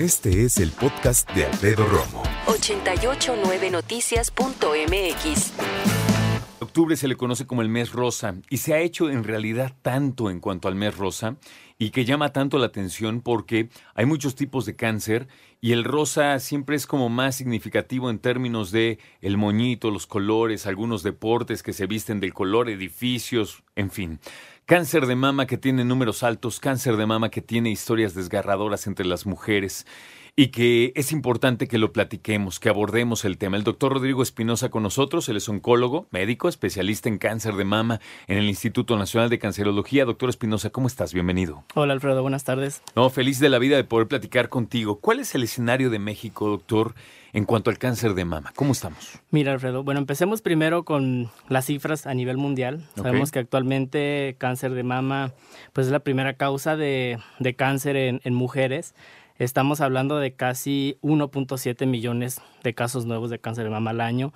Este es el podcast de Alfredo Romo. 889noticias.mx. Octubre se le conoce como el mes rosa y se ha hecho en realidad tanto en cuanto al mes rosa y que llama tanto la atención porque hay muchos tipos de cáncer y el rosa siempre es como más significativo en términos de el moñito, los colores, algunos deportes que se visten del color, edificios, en fin. Cáncer de mama que tiene números altos, cáncer de mama que tiene historias desgarradoras entre las mujeres y que es importante que lo platiquemos, que abordemos el tema. El doctor Rodrigo Espinosa con nosotros, él es oncólogo, médico, especialista en cáncer de mama en el Instituto Nacional de Cancerología. Doctor Espinosa, ¿cómo estás? Bienvenido. Hola Alfredo, buenas tardes. No, feliz de la vida de poder platicar contigo. ¿Cuál es el escenario de México, doctor, en cuanto al cáncer de mama? ¿Cómo estamos? Mira Alfredo, bueno, empecemos primero con las cifras a nivel mundial. Sabemos que actualmente cáncer de mama pues es la primera causa de, cáncer en, en mujeres. Estamos hablando de casi 1.7 millones de casos nuevos de cáncer de mama al año.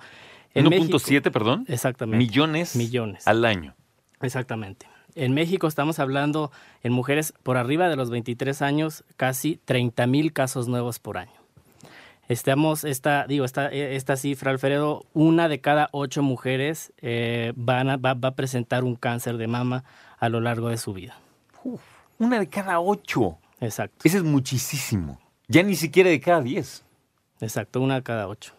1.7, perdón. Exactamente. Millones. Millones. Al año. Exactamente. En México estamos hablando en mujeres por arriba de los 23 años, casi 30 mil casos nuevos por año. Estamos, esta, digo, esta, esta cifra, Alfredo, una de cada ocho mujeres eh, van a, va, a presentar un cáncer de mama a lo largo de su vida. una de cada ocho. Exacto. Ese es muchísimo. Ya ni siquiera de cada diez. Exacto, una de cada ocho.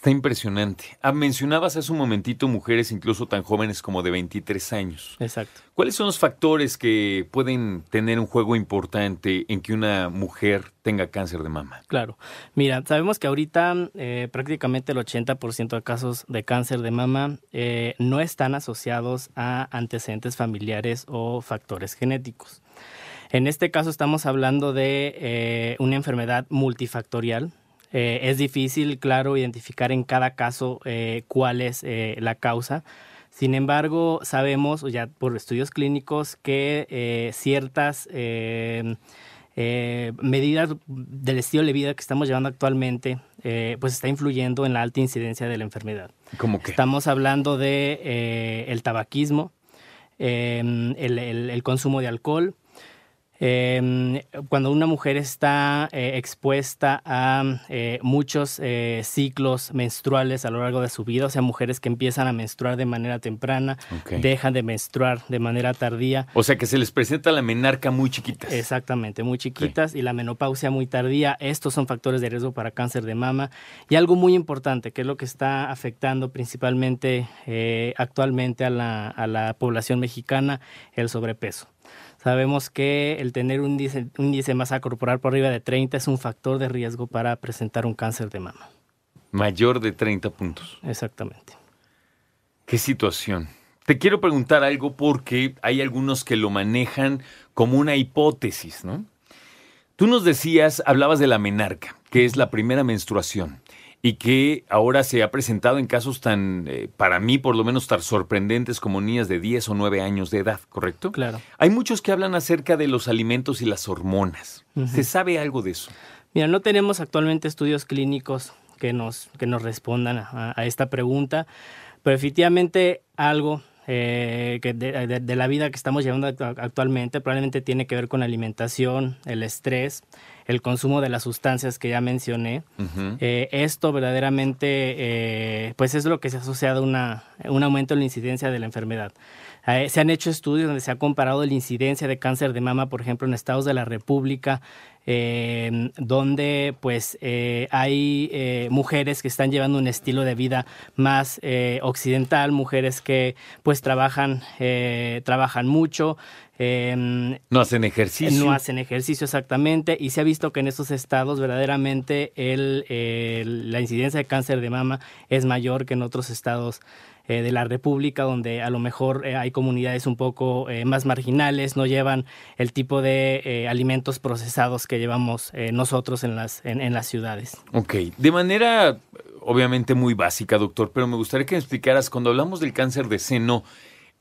Está impresionante. Ah, mencionabas hace un momentito mujeres incluso tan jóvenes como de 23 años. Exacto. ¿Cuáles son los factores que pueden tener un juego importante en que una mujer tenga cáncer de mama? Claro. Mira, sabemos que ahorita eh, prácticamente el 80% de casos de cáncer de mama eh, no están asociados a antecedentes familiares o factores genéticos. En este caso estamos hablando de eh, una enfermedad multifactorial. Eh, es difícil, claro, identificar en cada caso eh, cuál es la causa. Sin embargo, sabemos ya por estudios clínicos que ciertas medidas del estilo de vida que estamos llevando actualmente, pues está influyendo en la alta incidencia de la enfermedad. ¿Cómo que? Estamos hablando de el tabaquismo, el, consumo de alcohol, eh, cuando una mujer está eh, expuesta a eh, muchos eh, ciclos menstruales a lo largo de su vida, o sea, mujeres que empiezan a menstruar de manera temprana, dejan de menstruar de manera tardía. O sea, que se les presenta la menarca muy chiquitas. Exactamente, muy chiquitas y la menopausia muy tardía. Estos son factores de riesgo para cáncer de mama. Y algo muy importante, que es lo que está afectando principalmente actualmente a la, a la población mexicana, el sobrepeso. Sabemos que el tener un índice, un índice de masa corporal por arriba de 30 es un factor de riesgo para presentar un cáncer de mama. Mayor de 30 puntos. Exactamente. Qué situación. Te quiero preguntar algo porque hay algunos que lo manejan como una hipótesis, ¿no? Tú nos decías, hablabas de la menarca, que es la primera menstruación y que ahora se ha presentado en casos tan, eh, para mí por lo menos, tan sorprendentes como niñas de 10 o 9 años de edad, ¿correcto? Claro. Hay muchos que hablan acerca de los alimentos y las hormonas. ¿Se sabe algo de eso? Mira, no tenemos actualmente estudios clínicos que nos, que nos respondan a, esta pregunta, pero efectivamente algo eh, que de, la vida que estamos llevando actualmente probablemente tiene que ver con la alimentación, el estrés, el consumo de las sustancias que ya mencioné. Eh, esto verdaderamente, eh, pues es lo que se ha asociado a una, un aumento en la incidencia de la enfermedad. Eh, se han hecho estudios donde se ha comparado la incidencia de cáncer de mama, por ejemplo, en estados de la República, donde pues hay mujeres que están llevando un estilo de vida más occidental, mujeres que pues trabajan, trabajan mucho, Em, no hacen ejercicio. No hacen ejercicio exactamente y se ha visto que en esos estados verdaderamente el, la incidencia de cáncer de mama es mayor que en otros estados eh, de la República, donde a lo mejor eh, hay comunidades un poco eh, más marginales, no llevan el tipo de alimentos procesados que llevamos nosotros en las, en, las ciudades. Ok, de manera obviamente muy básica, doctor, pero me gustaría que me explicaras, cuando hablamos del cáncer de seno,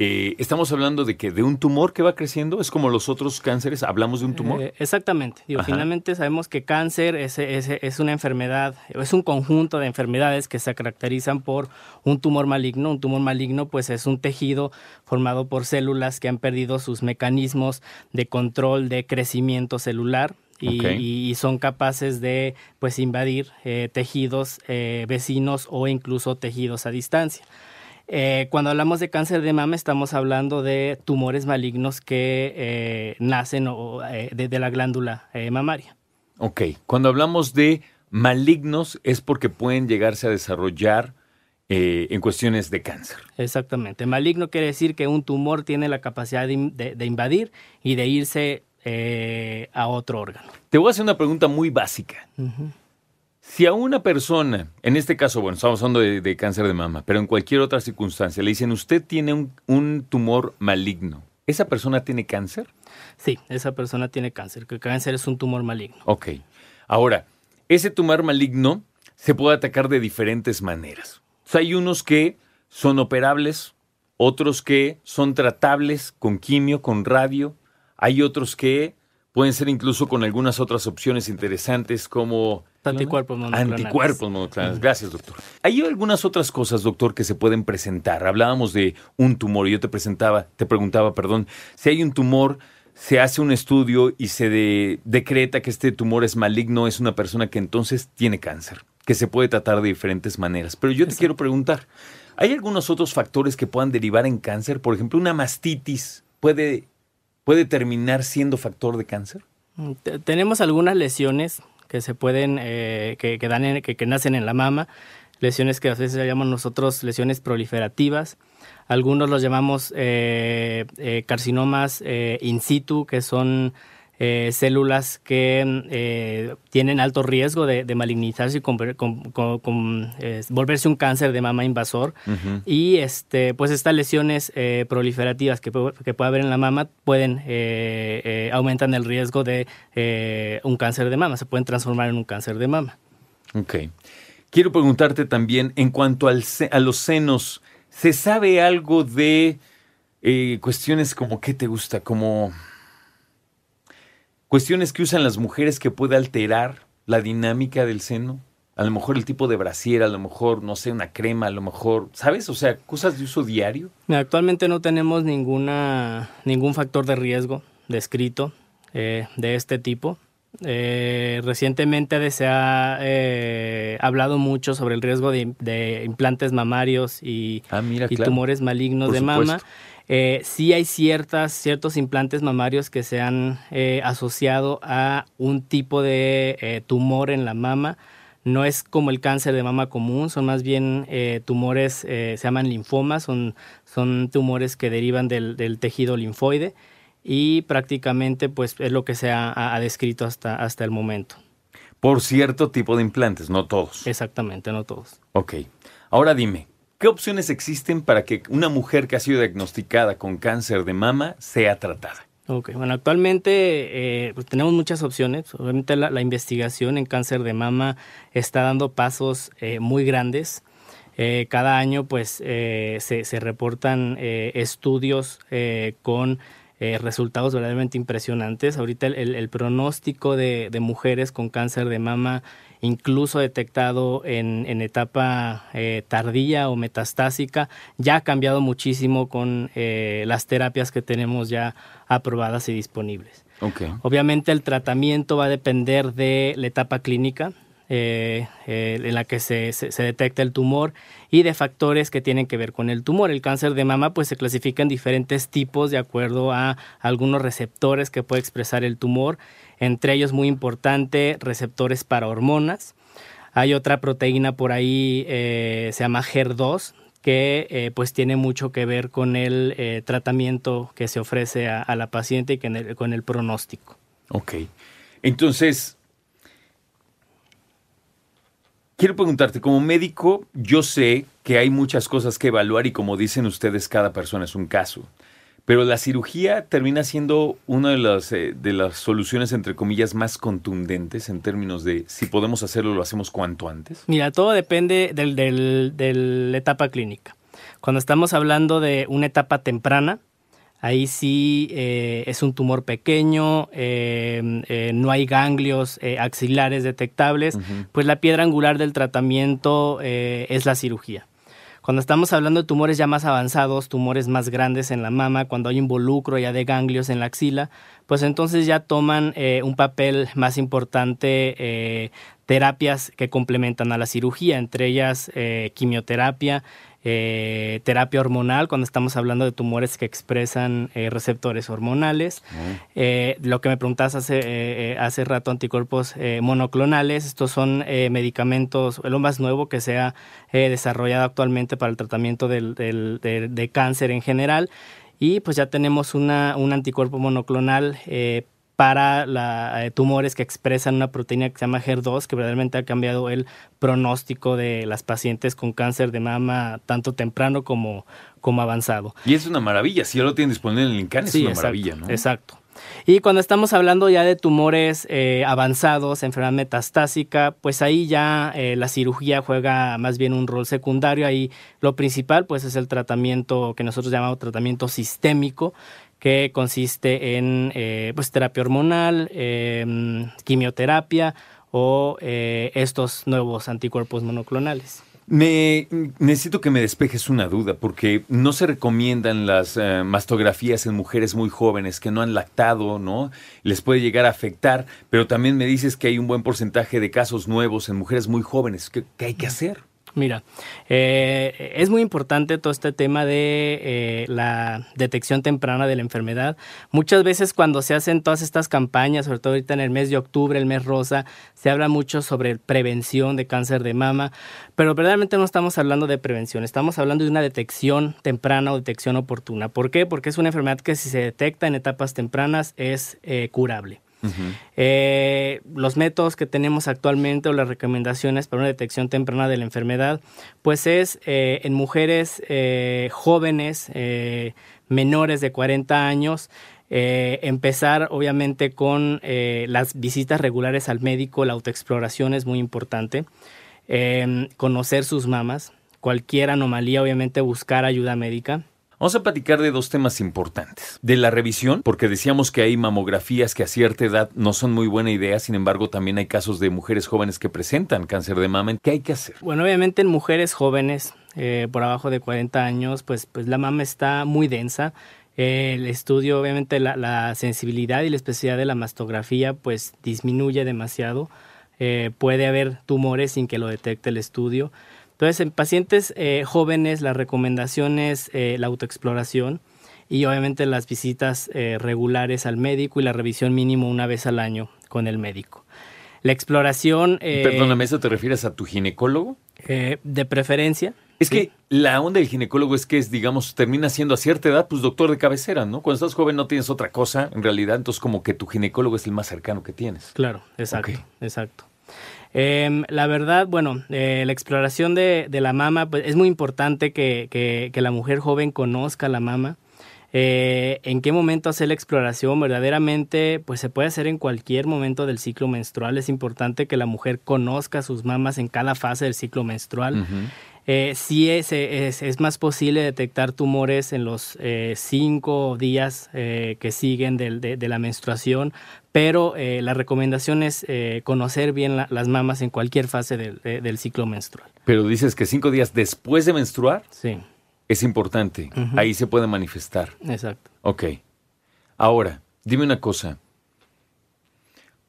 eh, estamos hablando de que de un tumor que va creciendo, es como los otros cánceres, hablamos de un tumor. Eh, exactamente. finalmente sabemos que cáncer es, es, una enfermedad, es un conjunto de enfermedades que se caracterizan por un tumor maligno. Un tumor maligno, pues, es un tejido formado por células que han perdido sus mecanismos de control de crecimiento celular. Y, son capaces de pues invadir eh, tejidos vecinos o incluso tejidos a distancia. Eh, cuando hablamos de cáncer de mama estamos hablando de tumores malignos que eh, nacen eh, de, la glándula mamaria. Ok, cuando hablamos de malignos es porque pueden llegarse a desarrollar en cuestiones de cáncer. Exactamente, maligno quiere decir que un tumor tiene la capacidad de, invadir y de irse a otro órgano. Te voy a hacer una pregunta muy básica. Si a una persona, en este caso, bueno, estamos hablando de, cáncer de mama, pero en cualquier otra circunstancia, le dicen, usted tiene un, tumor maligno, ¿esa persona tiene cáncer? Sí, esa persona tiene cáncer, que el cáncer es un tumor maligno. Ok. Ahora, ese tumor maligno se puede atacar de diferentes maneras. hay unos que son operables, otros que son tratables con quimio, con radio, hay otros que pueden ser incluso con algunas otras opciones interesantes como Anticuerpos monoclonales. Anticuerpos monoclonales. Gracias, doctor. Hay algunas otras cosas, doctor, que se pueden presentar. Hablábamos de un tumor y yo te presentaba, te preguntaba, perdón, si hay un tumor, se hace un estudio y se decreta que este tumor es maligno, es una persona que entonces tiene cáncer, que se puede tratar de diferentes maneras. Pero yo te quiero preguntar, ¿hay algunos otros factores que puedan derivar en cáncer? Por ejemplo, una mastitis puede, puede terminar siendo factor de cáncer. Tenemos algunas lesiones que se pueden, eh, que, que, dan que, nacen en la mama, lesiones que a veces llamamos nosotros lesiones proliferativas. Algunos los llamamos eh, eh, carcinomas in situ, que son eh, células que eh, tienen alto riesgo de, malignizarse y con, eh, volverse un cáncer de mama invasor. Y este, pues estas lesiones proliferativas que, que, puede haber en la mama pueden aumentan el riesgo de un cáncer de mama, se pueden transformar en un cáncer de mama. Ok. Quiero preguntarte también en cuanto al, a los senos, ¿se sabe algo de cuestiones como qué te gusta, como cuestiones que usan las mujeres que puede alterar la dinámica del seno. A lo mejor el tipo de brasier, a lo mejor, no sé, una crema, a lo mejor, ¿sabes? O sea, cosas de uso diario. Actualmente no tenemos ninguna, ningún factor de riesgo descrito eh, de este tipo. Eh, recientemente se ha eh, hablado mucho sobre el riesgo de, implantes mamarios y, ah, tumores malignos de mama. Eh, sí hay ciertas, ciertos implantes mamarios que se han asociado a un tipo de tumor en la mama. No es como el cáncer de mama común, son más bien tumores, se llaman linfomas, son, son tumores que derivan del, tejido linfoide y prácticamente pues es lo que se ha, ha, descrito hasta, hasta el momento. Por cierto tipo de implantes, no todos. Exactamente, no todos. Ok. Ahora dime, ¿Qué opciones existen para que una mujer que ha sido diagnosticada con cáncer de mama sea tratada? Ok, bueno, actualmente eh, pues tenemos muchas opciones. Obviamente la, investigación en cáncer de mama está dando pasos eh, muy grandes. Eh, cada año pues se, se, reportan estudios con resultados verdaderamente impresionantes. Ahorita el, el pronóstico de, de, mujeres con cáncer de mama incluso detectado en, en etapa eh, tardía o metastásica, ya ha cambiado muchísimo con eh, las terapias que tenemos ya aprobadas y disponibles. Obviamente el tratamiento va a depender de la etapa clínica, eh, en la que se, se, detecta el tumor y de factores que tienen que ver con el tumor. El cáncer de mama pues se clasifica en diferentes tipos de acuerdo a algunos receptores que puede expresar el tumor entre ellos muy importante receptores para hormonas. Hay otra proteína por ahí, eh, se llama HER2, que eh, pues tiene mucho que ver con el eh, tratamiento que se ofrece a, la paciente y el, con el pronóstico. Ok. Entonces, quiero preguntarte, como médico, yo sé que hay muchas cosas que evaluar y como dicen ustedes, cada persona es un caso. Pero la cirugía termina siendo una de las, eh, de las soluciones, entre comillas, más contundentes en términos de si podemos hacerlo, lo hacemos cuanto antes. Mira, todo depende de la etapa clínica. Cuando estamos hablando de una etapa temprana, Ahí sí eh, es un tumor pequeño, eh, eh, no hay ganglios axilares detectables, pues la piedra angular del tratamiento es la cirugía. Cuando estamos hablando de tumores ya más avanzados, tumores más grandes en la mama, cuando hay involucro ya de ganglios en la axila, pues entonces ya toman un papel más importante terapias que complementan a la cirugía, entre ellas quimioterapia, eh, terapia hormonal, cuando estamos hablando de tumores que expresan eh, receptores hormonales. Eh, lo que me preguntas hace, hace rato, anticuerpos monoclonales, estos son medicamentos, lo más nuevo que se ha desarrollado actualmente para el tratamiento del, de cáncer en general. Y pues ya tenemos una, un anticuerpo monoclonal para la, eh, tumores que expresan una proteína que se llama HER2, que verdaderamente ha cambiado el pronóstico de las pacientes con cáncer de mama, tanto temprano como, como avanzado. Y es una maravilla, si ya lo tienen disponible en el INCAN, es una maravilla, ¿no? Exacto. Y cuando estamos hablando ya de tumores eh, avanzados, enfermedad metastásica, pues ahí ya eh, la cirugía juega más bien un rol secundario. Ahí lo principal pues es el tratamiento que nosotros llamamos tratamiento sistémico, que consiste en eh, pues, terapia hormonal, quimioterapia o estos nuevos anticuerpos monoclonales. Me, necesito que me despejes una duda, porque no se recomiendan las eh, mastografías en mujeres muy jóvenes que no han lactado, ¿no? Les puede llegar a afectar, pero también me dices que hay un buen porcentaje de casos nuevos en mujeres muy jóvenes. qué hay que hacer? Mira, eh, es muy importante todo este tema de eh, la detección temprana de la enfermedad. Muchas veces cuando se hacen todas estas campañas, sobre todo ahorita en el mes de octubre, el mes rosa, se habla mucho sobre prevención de cáncer de mama, pero verdaderamente no estamos hablando de prevención, estamos hablando de una detección temprana o detección oportuna. ¿Por qué? Porque es una enfermedad que si se detecta en etapas tempranas es eh, curable. Eh, los métodos que tenemos actualmente o las recomendaciones para una detección temprana de la enfermedad, pues es eh, en mujeres eh, jóvenes, menores de 40 años, empezar obviamente con las visitas regulares al médico, la autoexploración es muy importante, conocer sus mamas, cualquier anomalía obviamente buscar ayuda médica. Vamos a platicar de dos temas importantes. De la revisión, porque decíamos que hay mamografías que a cierta edad no son muy buena idea, sin embargo también hay casos de mujeres jóvenes que presentan cáncer de mama. ¿Qué hay que hacer? Bueno, obviamente en mujeres jóvenes eh, por abajo de 40 años, pues, pues la mama está muy densa. el estudio, obviamente la, sensibilidad y la especialidad de la mastografía pues disminuye demasiado. Eh, puede haber tumores sin que lo detecte el estudio. Entonces, en pacientes eh, jóvenes, la recomendación es eh, la autoexploración y obviamente las visitas eh, regulares al médico y la revisión mínimo una vez al año con el médico. La exploración... Perdóname, ¿eso te refieres a tu ginecólogo? de preferencia. Es que la onda del ginecólogo es que es, digamos, termina siendo a cierta edad, pues doctor de cabecera, ¿no? Cuando estás joven no tienes otra cosa, en realidad, entonces como que tu ginecólogo es el más cercano que tienes. Claro, exacto, exacto. Em, la verdad, bueno, eh, la exploración de, la mama, pues es muy importante que, la mujer joven conozca la mama. Eh, en qué momento hacer la exploración verdaderamente pues se puede hacer en cualquier momento del ciclo menstrual. Es importante que la mujer conozca sus mamas en cada fase del ciclo menstrual eh, sí es, es, más posible detectar tumores en los eh, cinco días eh, que siguen de, la menstruación, pero eh, la recomendación es conocer bien las mamas en cualquier fase del, ciclo menstrual. Pero dices que cinco días después de menstruar sí. es importante, ahí se puede manifestar. Exacto. Ok. Ahora, dime una cosa.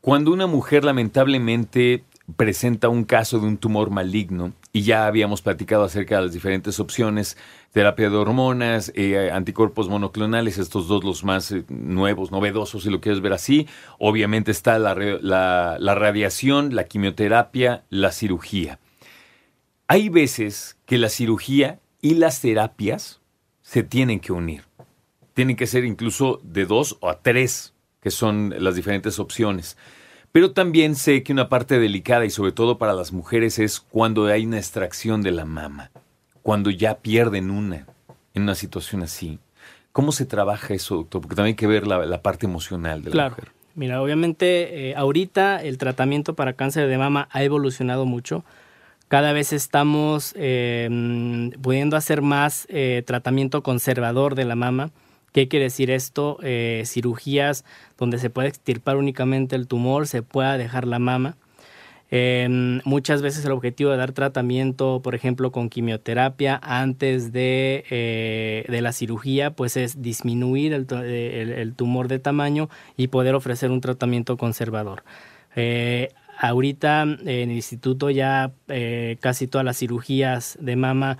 Cuando una mujer lamentablemente presenta un caso de un tumor maligno y ya habíamos platicado acerca de las diferentes opciones, terapia de hormonas, eh, anticuerpos monoclonales, estos dos los más eh, nuevos, novedosos, si lo quieres ver así. Obviamente está la, la radiación, la quimioterapia, la cirugía. Hay veces que la cirugía y las terapias se tienen que unir. Tienen que ser incluso de dos o a tres, que son las diferentes opciones. Pero también sé que una parte delicada y sobre todo para las mujeres es cuando hay una extracción de la mama, cuando ya pierden una en una situación así. ¿Cómo se trabaja eso, doctor? Porque también hay que ver la, parte emocional de la claro. mujer. Mira, obviamente eh, ahorita el tratamiento para cáncer de mama ha evolucionado mucho. Cada vez estamos em, pudiendo hacer más eh, tratamiento conservador de la mama. ¿Qué quiere decir esto? Eh, cirugías donde se puede extirpar únicamente el tumor, se pueda dejar la mama. Em, muchas veces el objetivo de dar tratamiento, por ejemplo, con quimioterapia antes de, eh, de la cirugía, pues es disminuir el, tumor de tamaño y poder ofrecer un tratamiento conservador. Eh, ahorita en el instituto ya eh, casi todas las cirugías de mama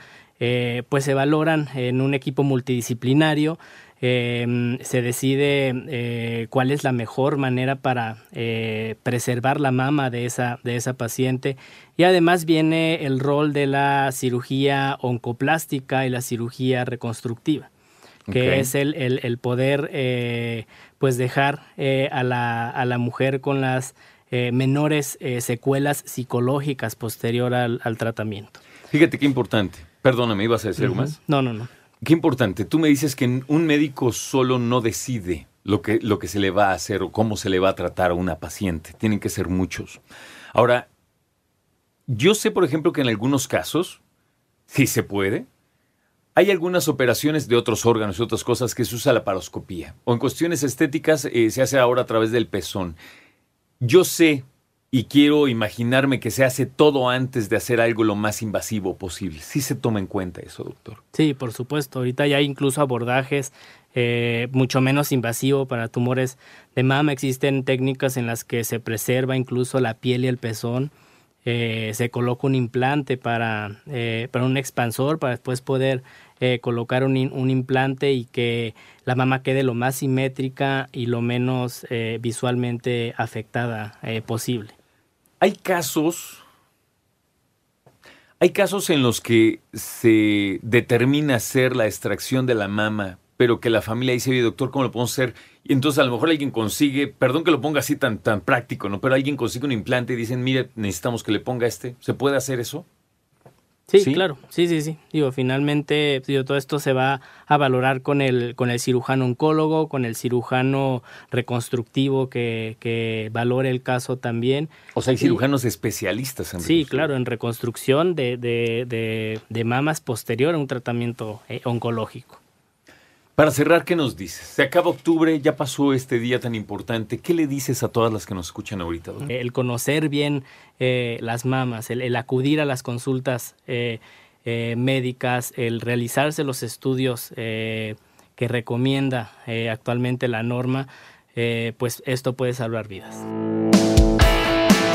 pues se valoran en un equipo multidisciplinario eh, se decide eh, cuál es la mejor manera para eh, preservar la mama de esa, de esa paciente. Y además viene el rol de la cirugía oncoplástica y la cirugía reconstructiva, que es el, el, poder eh, pues dejar a la, a, la, mujer con las menores secuelas psicológicas posterior al, al, tratamiento. Fíjate qué importante. Perdóname, ¿ibas a decir algo más? No, no, no. Qué importante. Tú me dices que un médico solo no decide lo que, lo que se le va a hacer o cómo se le va a tratar a una paciente. Tienen que ser muchos. Ahora, yo sé, por ejemplo, que en algunos casos, si se puede, hay algunas operaciones de otros órganos y otras cosas que se usa la paroscopía. O en cuestiones estéticas eh, se hace ahora a través del pezón. Yo sé y quiero imaginarme que se hace todo antes de hacer algo lo más invasivo posible. Sí se toma en cuenta eso, doctor. Sí, por supuesto. Ahorita ya hay incluso abordajes eh, mucho menos invasivos para tumores de mama. Existen técnicas en las que se preserva incluso la piel y el pezón. Eh, se coloca un implante para, eh, para un expansor para después poder colocar un, un, implante y que la mama quede lo más simétrica y lo menos visualmente afectada posible. Hay casos, hay casos en los que se determina hacer la extracción de la mama, pero que la familia dice, oye, doctor, ¿cómo lo podemos hacer? Y entonces a lo mejor alguien consigue, perdón que lo ponga así tan, tan práctico, ¿no? Pero alguien consigue un implante y dicen, mire, necesitamos que le ponga este. ¿Se puede hacer eso? Sí, claro, sí, sí, sí. Digo, finalmente digo, todo esto se va a valorar con el, con el cirujano oncólogo, con el cirujano reconstructivo que, que valore el caso también. O sea, hay cirujanos especialistas en Sí, claro, en reconstrucción de, de, de, de mamas posterior a un tratamiento eh, oncológico. Para cerrar, ¿qué nos dices? Se acaba octubre, ya pasó este día tan importante. ¿Qué le dices a todas las que nos escuchan ahorita? El conocer bien eh, las mamas, el, acudir a las consultas eh, eh, médicas, el realizarse los estudios que recomienda actualmente la norma, pues esto puede salvar vidas.